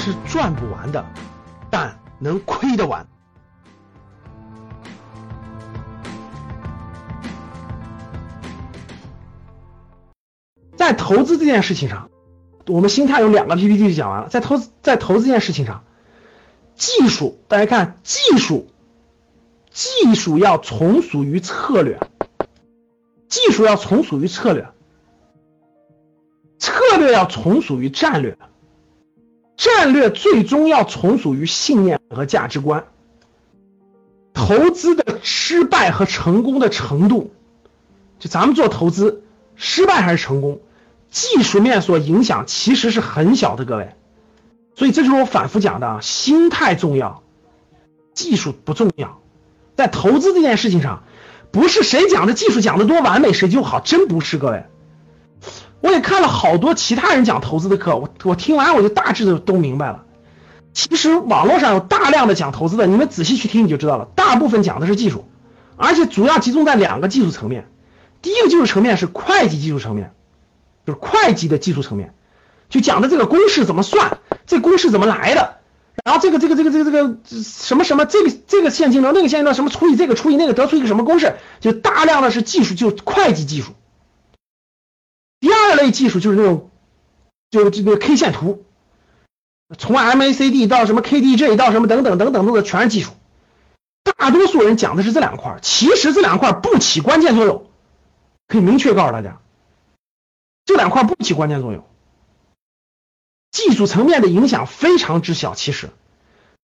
是赚不完的，但能亏得完。在投资这件事情上，我们心态有两个 PPT 就讲完了。在投资在投资这件事情上，技术大家看技术，技术要从属于策略，技术要从属于策略，策略要从属于战略，战略最终要从属于信念和价值观。投资的失败和成功的程度，就咱们做投资失败还是成功？技术面所影响其实是很小的，各位，所以这就是我反复讲的啊，心态重要，技术不重要。在投资这件事情上，不是谁讲的技术讲的多完美谁就好，真不是，各位。我也看了好多其他人讲投资的课，我我听完我就大致的都明白了。其实网络上有大量的讲投资的，你们仔细去听你就知道了，大部分讲的是技术，而且主要集中在两个技术层面。第一个技术层面是会计技术层面。就是会计的技术层面，就讲的这个公式怎么算，这公式怎么来的，然后这个这个这个这个这个什么什么这个这个现金流那个现金流什么除以这个除以那个得出一个什么公式，就大量的是技术，就会计技术。第二类技术就是那种，就这个 K 线图，从 MACD 到什么 KDJ 到什么等等等等等的全是技术。大多数人讲的是这两块，其实这两块不起关键作用，可以明确告诉大家。这两块不起关键作用，技术层面的影响非常之小，其实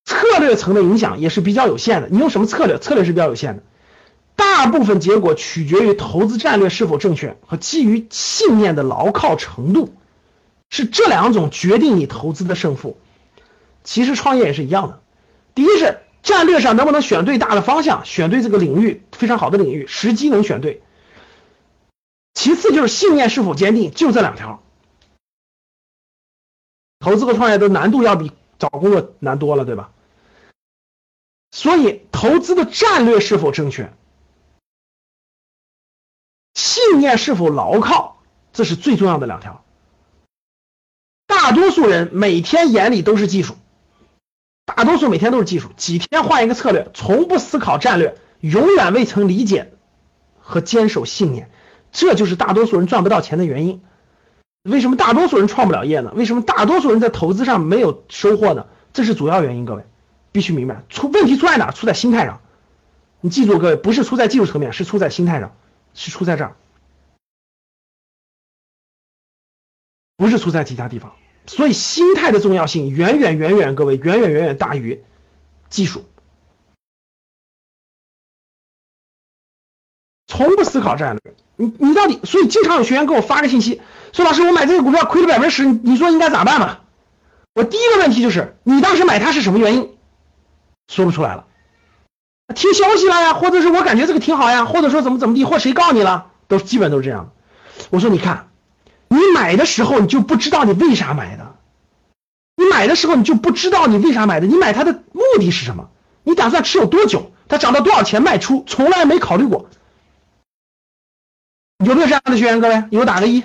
策略层的影响也是比较有限的。你用什么策略？策略是比较有限的，大部分结果取决于投资战略是否正确和基于信念的牢靠程度，是这两种决定你投资的胜负。其实创业也是一样的，第一是战略上能不能选对大的方向，选对这个领域非常好的领域，时机能选对。其次就是信念是否坚定，就这两条。投资和创业的难度要比找工作难多了，对吧？所以投资的战略是否正确，信念是否牢靠，这是最重要的两条。大多数人每天眼里都是技术，大多数每天都是技术，几天换一个策略，从不思考战略，永远未曾理解和坚守信念。这就是大多数人赚不到钱的原因。为什么大多数人创不了业呢？为什么大多数人在投资上没有收获呢？这是主要原因。各位必须明白，出问题出在哪？出在心态上。你记住，各位不是出在技术层面，是出在心态上，是出在这儿，不是出在其他地方。所以心态的重要性远远远远，各位远远远远大于技术。从不思考战略，你你到底，所以经常有学员给我发个信息，说老师我买这个股票亏了百分之十，你说应该咋办嘛？我第一个问题就是，你当时买它是什么原因？说不出来了，听消息了呀，或者是我感觉这个挺好呀，或者说怎么怎么地，或谁告你了，都基本都是这样。我说你看，你买的时候你就不知道你为啥买的，你买的时候你就不知道你为啥买的，你买它的目的是什么？你打算持有多久？它涨到多少钱卖出？从来没考虑过。有没有这样的学员？各位，有打个一。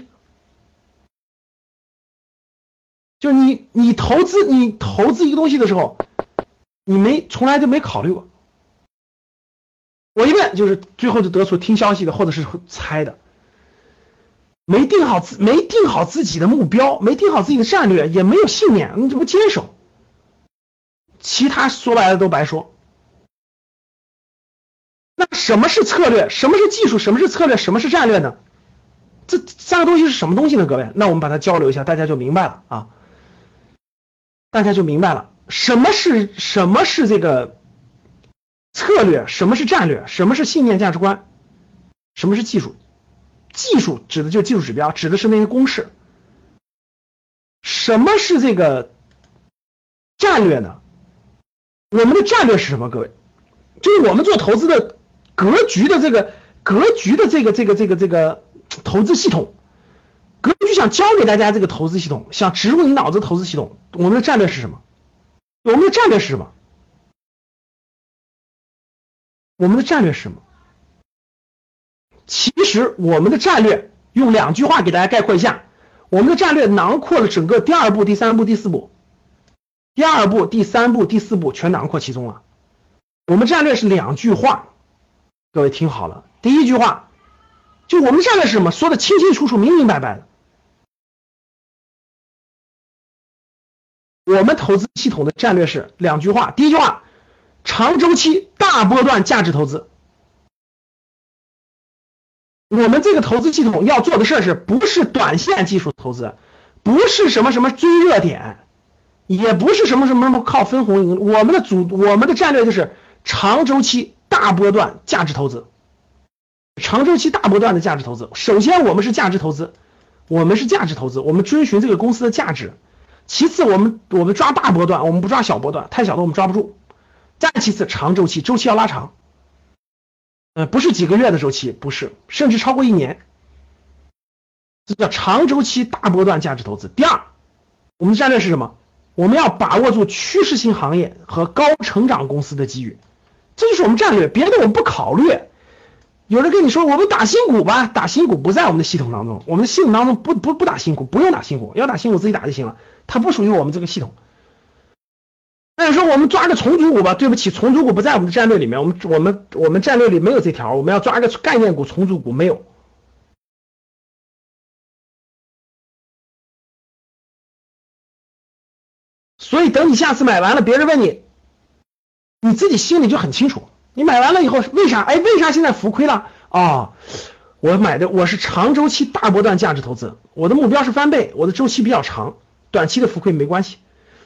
就你，你投资，你投资一个东西的时候，你没从来就没考虑过。我一问，就是最后就得出听消息的，或者是猜的，没定好自，没定好自己的目标，没定好自己的战略，也没有信念，你这不坚守，其他说白了都白说。那什么是策略？什么是技术？什么是策略？什么是战略呢？这三个东西是什么东西呢？各位，那我们把它交流一下，大家就明白了啊！大家就明白了，什么是什么是这个策略？什么是战略？什么是信念价值观？什么是技术？技术指的就是技术指标，指的是那些公式。什么是这个战略呢？我们的战略是什么？各位，就是我们做投资的。格局的这个格局的这个这个这个这个投资系统，格局想教给大家这个投资系统，想植入你脑子投资系统。我们的战略是什么？我们的战略是什么？我们的战略是什么？其实我们的战略用两句话给大家概括一下：我们的战略囊括了整个第二步、第三步、第四步。第二步、第三步、第四步全囊括其中了。我们战略是两句话，各位听好了。第一句话，就我们的战略是什么？说的清清楚楚、明明白白的。我们投资系统的战略是两句话。第一句话，长周期、大波段价值投资。我们这个投资系统要做的事儿是不是短线技术投资？不是什么什么追热点，也不是什么什么什么靠分红赢。我们的主，我们的战略就是长周期、大波段价值投资。长周期、大波段的价值投资，首先我们是价值投资，我们是价值投资，我们追寻这个公司的价值。其次，我们我们抓大波段，我们不抓小波段，太小的我们抓不住。再其次，长周期，周期要拉长。呃，不是几个月的周期，不是，甚至超过一年，这叫长周期大波段价值投资。第二，我们的战略是什么？我们要把握住趋势性行业和高成长公司的机遇，这就是我们战略，别的我们不考虑。有人跟你说，我们打新股吧，打新股不在我们的系统当中，我们的系统当中不不不打新股，不用打新股，要打新股自己打就行了，它不属于我们这个系统。那你说我们抓个重组股吧？对不起，重组股不在我们的战略里面。我们我们我们战略里没有这条，我们要抓个概念股重组股没有。所以等你下次买完了，别人问你，你自己心里就很清楚。你买完了以后为啥？哎，为啥现在浮亏了？哦，我买的我是长周期大波段价值投资，我的目标是翻倍，我的周期比较长，短期的浮亏没关系。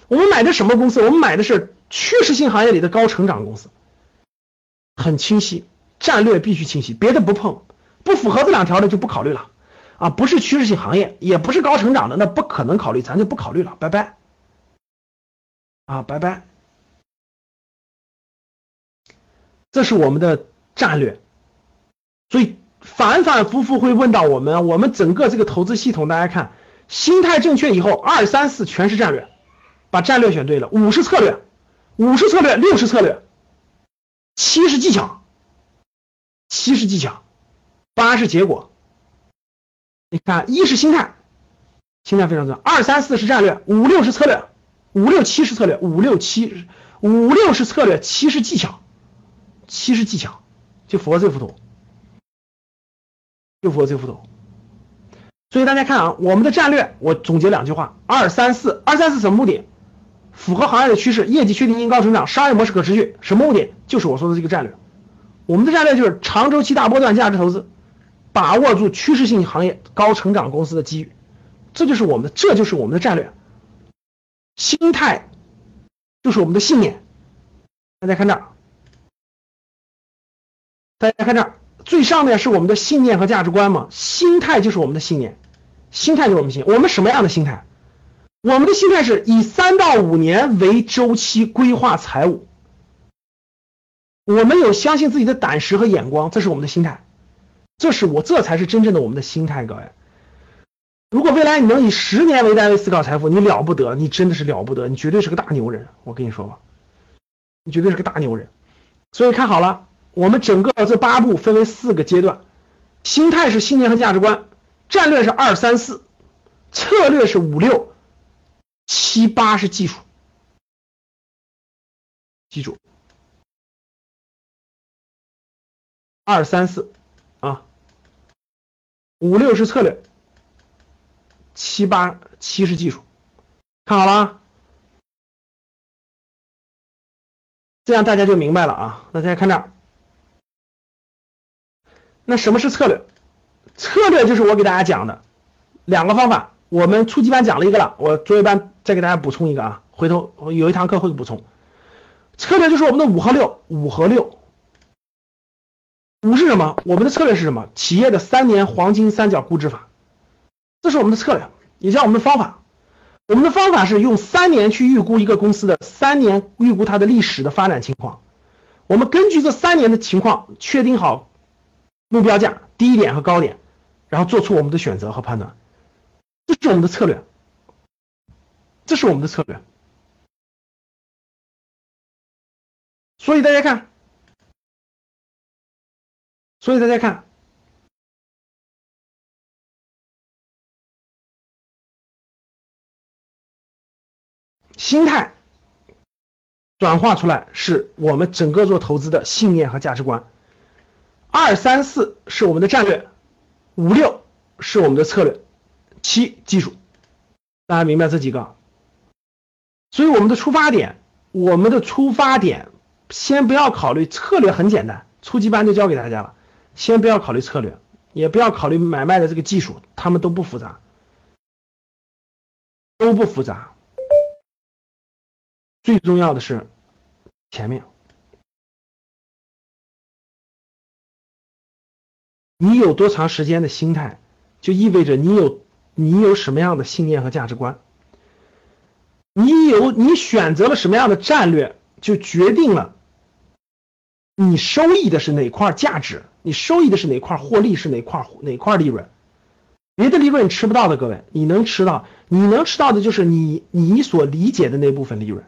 我们买的什么公司？我们买的是趋势性行业里的高成长公司，很清晰，战略必须清晰，别的不碰，不符合这两条的就不考虑了，啊，不是趋势性行业，也不是高成长的，那不可能考虑，咱就不考虑了，拜拜，啊，拜拜，这是我们的战略，所以反反复复会问到我们，我们整个这个投资系统，大家看，心态正确以后，二三四全是战略。把战略选对了，五是策略，五是策略，六是策略，七是技巧，七是技巧，八是结果。你看，一是心态，心态非常重要。二三四是战略，五六是策略，五六七是策略，五六七五六是策略，七是技巧，七是技巧，就符合这幅图，就符合这幅图。所以大家看啊，我们的战略，我总结两句话：二三四，二三四什么目的？符合行业的趋势，业绩确定性高成长，商业模式可持续，什么目的？就是我说的这个战略。我们的战略就是长周期大波段价值投资，把握住趋势性行业高成长公司的机遇，这就是我们的，这就是我们的战略。心态就是我们的信念。大家看这儿，大家看这儿，最上面是我们的信念和价值观嘛？心态就是我们的信念，心态就是我们信。我们什么样的心态？我们的心态是以三到五年为周期规划财务，我们有相信自己的胆识和眼光，这是我们的心态，这是我这才是真正的我们的心态，各位。如果未来你能以十年为单位思考财富，你了不得，你真的是了不得，你绝对是个大牛人，我跟你说吧，你绝对是个大牛人。所以看好了，我们整个这八步分为四个阶段，心态是信念和价值观，战略是二三四，策略是五六。七八是技术，记住，二三四啊，五六是策略，七八七是技术，看好了，这样大家就明白了啊。那大家看这儿，那什么是策略？策略就是我给大家讲的两个方法。我们初级班讲了一个了，我作业班再给大家补充一个啊，回头有一堂课会补充。策略就是我们的五和六，五和六。五是什么？我们的策略是什么？企业的三年黄金三角估值法，这是我们的策略，也叫我们的方法。我们的方法是用三年去预估一个公司的三年预估它的历史的发展情况。我们根据这三年的情况，确定好目标价、低点和高点，然后做出我们的选择和判断。这是我们的策略，这是我们的策略。所以大家看，所以大家看，心态转化出来是我们整个做投资的信念和价值观。二三四是我们的战略，五六是我们的策略，七技术。大家明白这几个？所以我们的出发点，我们的出发点，先不要考虑策略，很简单，初级班就教给大家了。先不要考虑策略，也不要考虑买卖的这个技术，他们都不复杂，都不复杂。最重要的是前面，你有多长时间的心态，就意味着你有你有什么样的信念和价值观。你有你选择了什么样的战略，就决定了你收益的是哪块价值，你收益的是哪块获利是哪块哪块利润。别的利润你吃不到的，各位，你能吃到，你能吃到的就是你你所理解的那部分利润，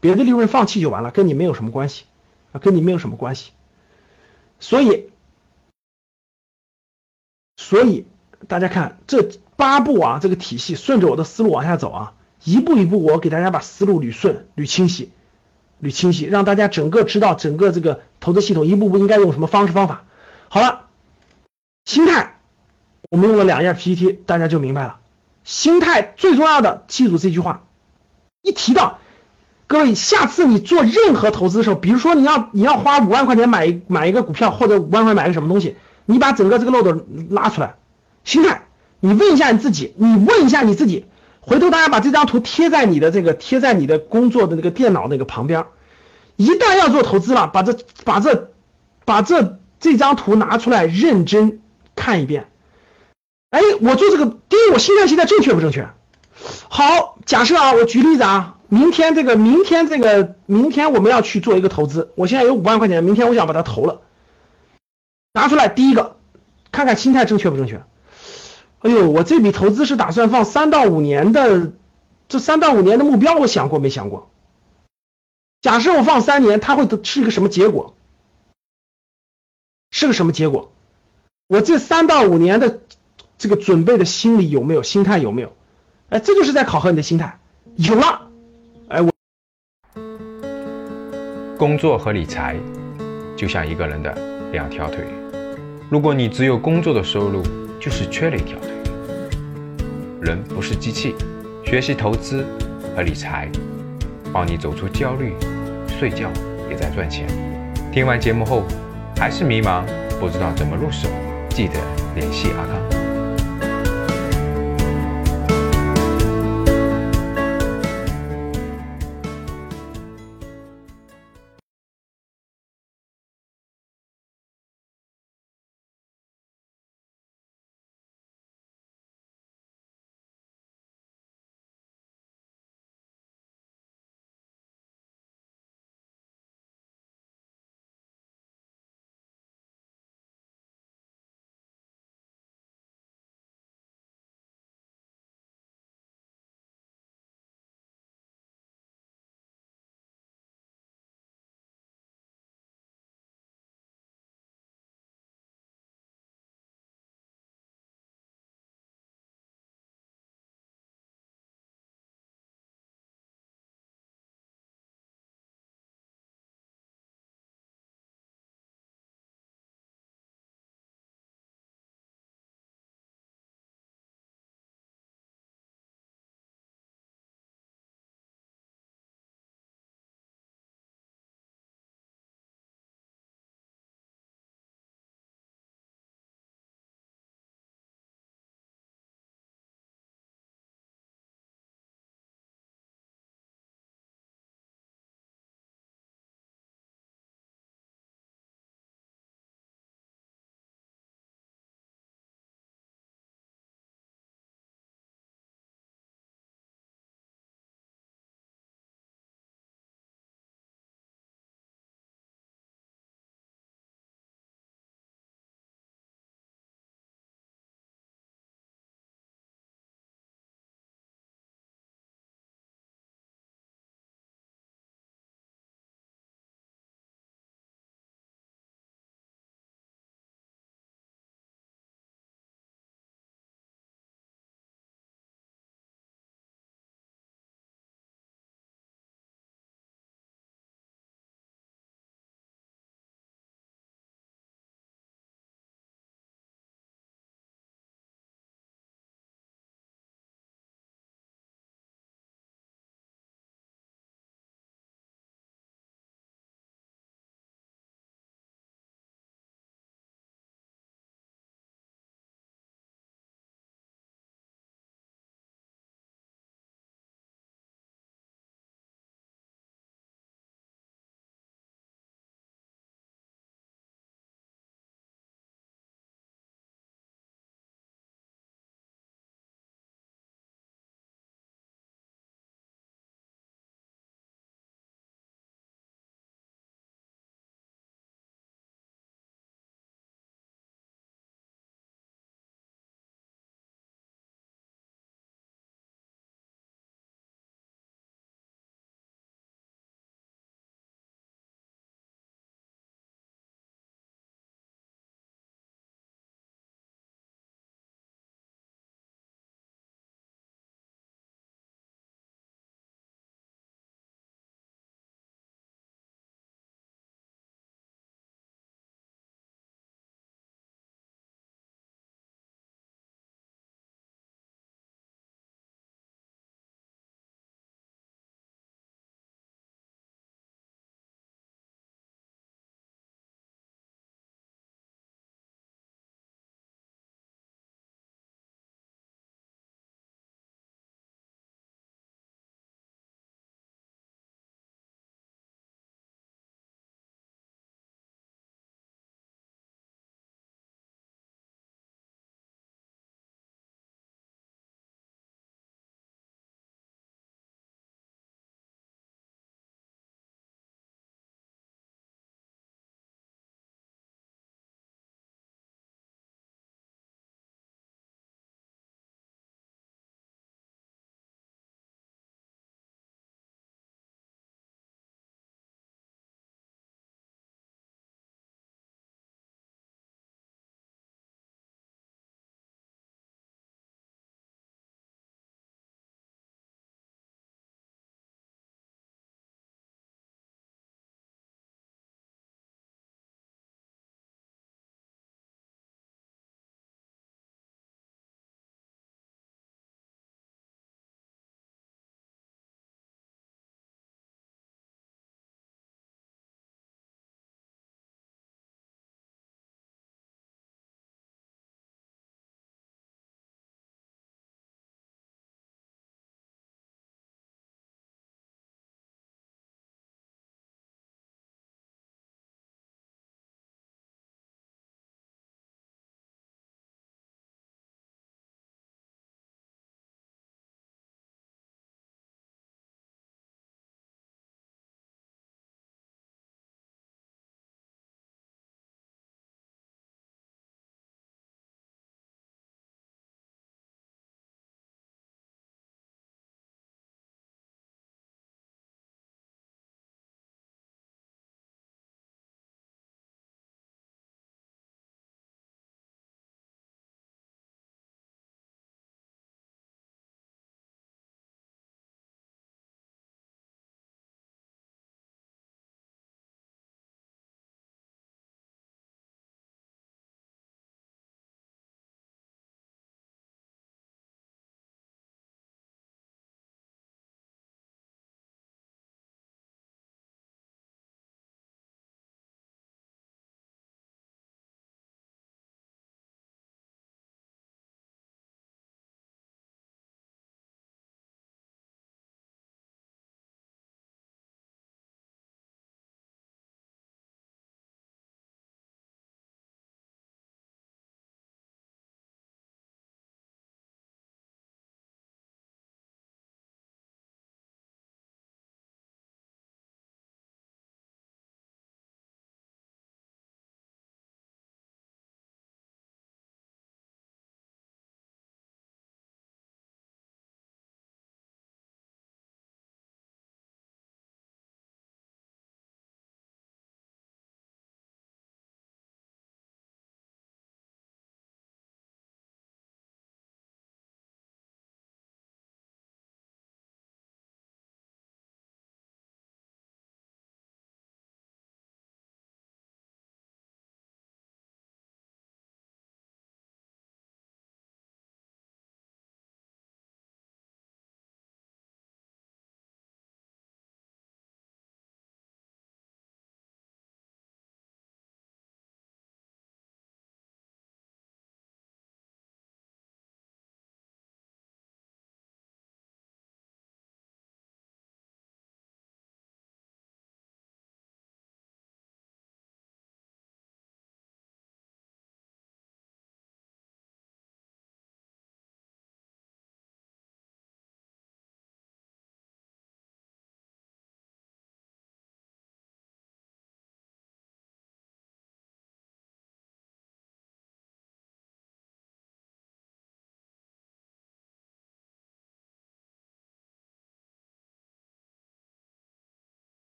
别的利润放弃就完了，跟你没有什么关系啊，跟你没有什么关系。所以，所以大家看这八步啊，这个体系顺着我的思路往下走啊。一步一步，我给大家把思路捋顺、捋清晰、捋清晰，让大家整个知道整个这个投资系统一步步应该用什么方式方法。好了，心态，我们用了两页 PPT，大家就明白了。心态最重要的，记住这句话。一提到，各位，下次你做任何投资的时候，比如说你要你要花五万块钱买一买一个股票，或者五万块钱买个什么东西，你把整个这个漏斗拉出来，心态，你问一下你自己，你问一下你自己。回头大家把这张图贴在你的这个贴在你的工作的那个电脑那个旁边，一旦要做投资了，把这把这把这这张图拿出来认真看一遍。哎，我做这个，第一，我心态现在正确不正确？好，假设啊，我举例子啊，明天这个明天这个明天我们要去做一个投资，我现在有五万块钱，明天我想把它投了，拿出来，第一个看看心态正确不正确。哎呦，我这笔投资是打算放三到五年的，这三到五年的目标我想过没想过？假设我放三年，它会是一个什么结果？是个什么结果？我这三到五年的这个准备的心理有没有？心态有没有？哎，这就是在考核你的心态。有了，哎我，工作和理财就像一个人的两条腿，如果你只有工作的收入。就是缺了一条腿。人不是机器，学习投资和理财，帮你走出焦虑，睡觉也在赚钱。听完节目后还是迷茫，不知道怎么入手，记得联系阿康。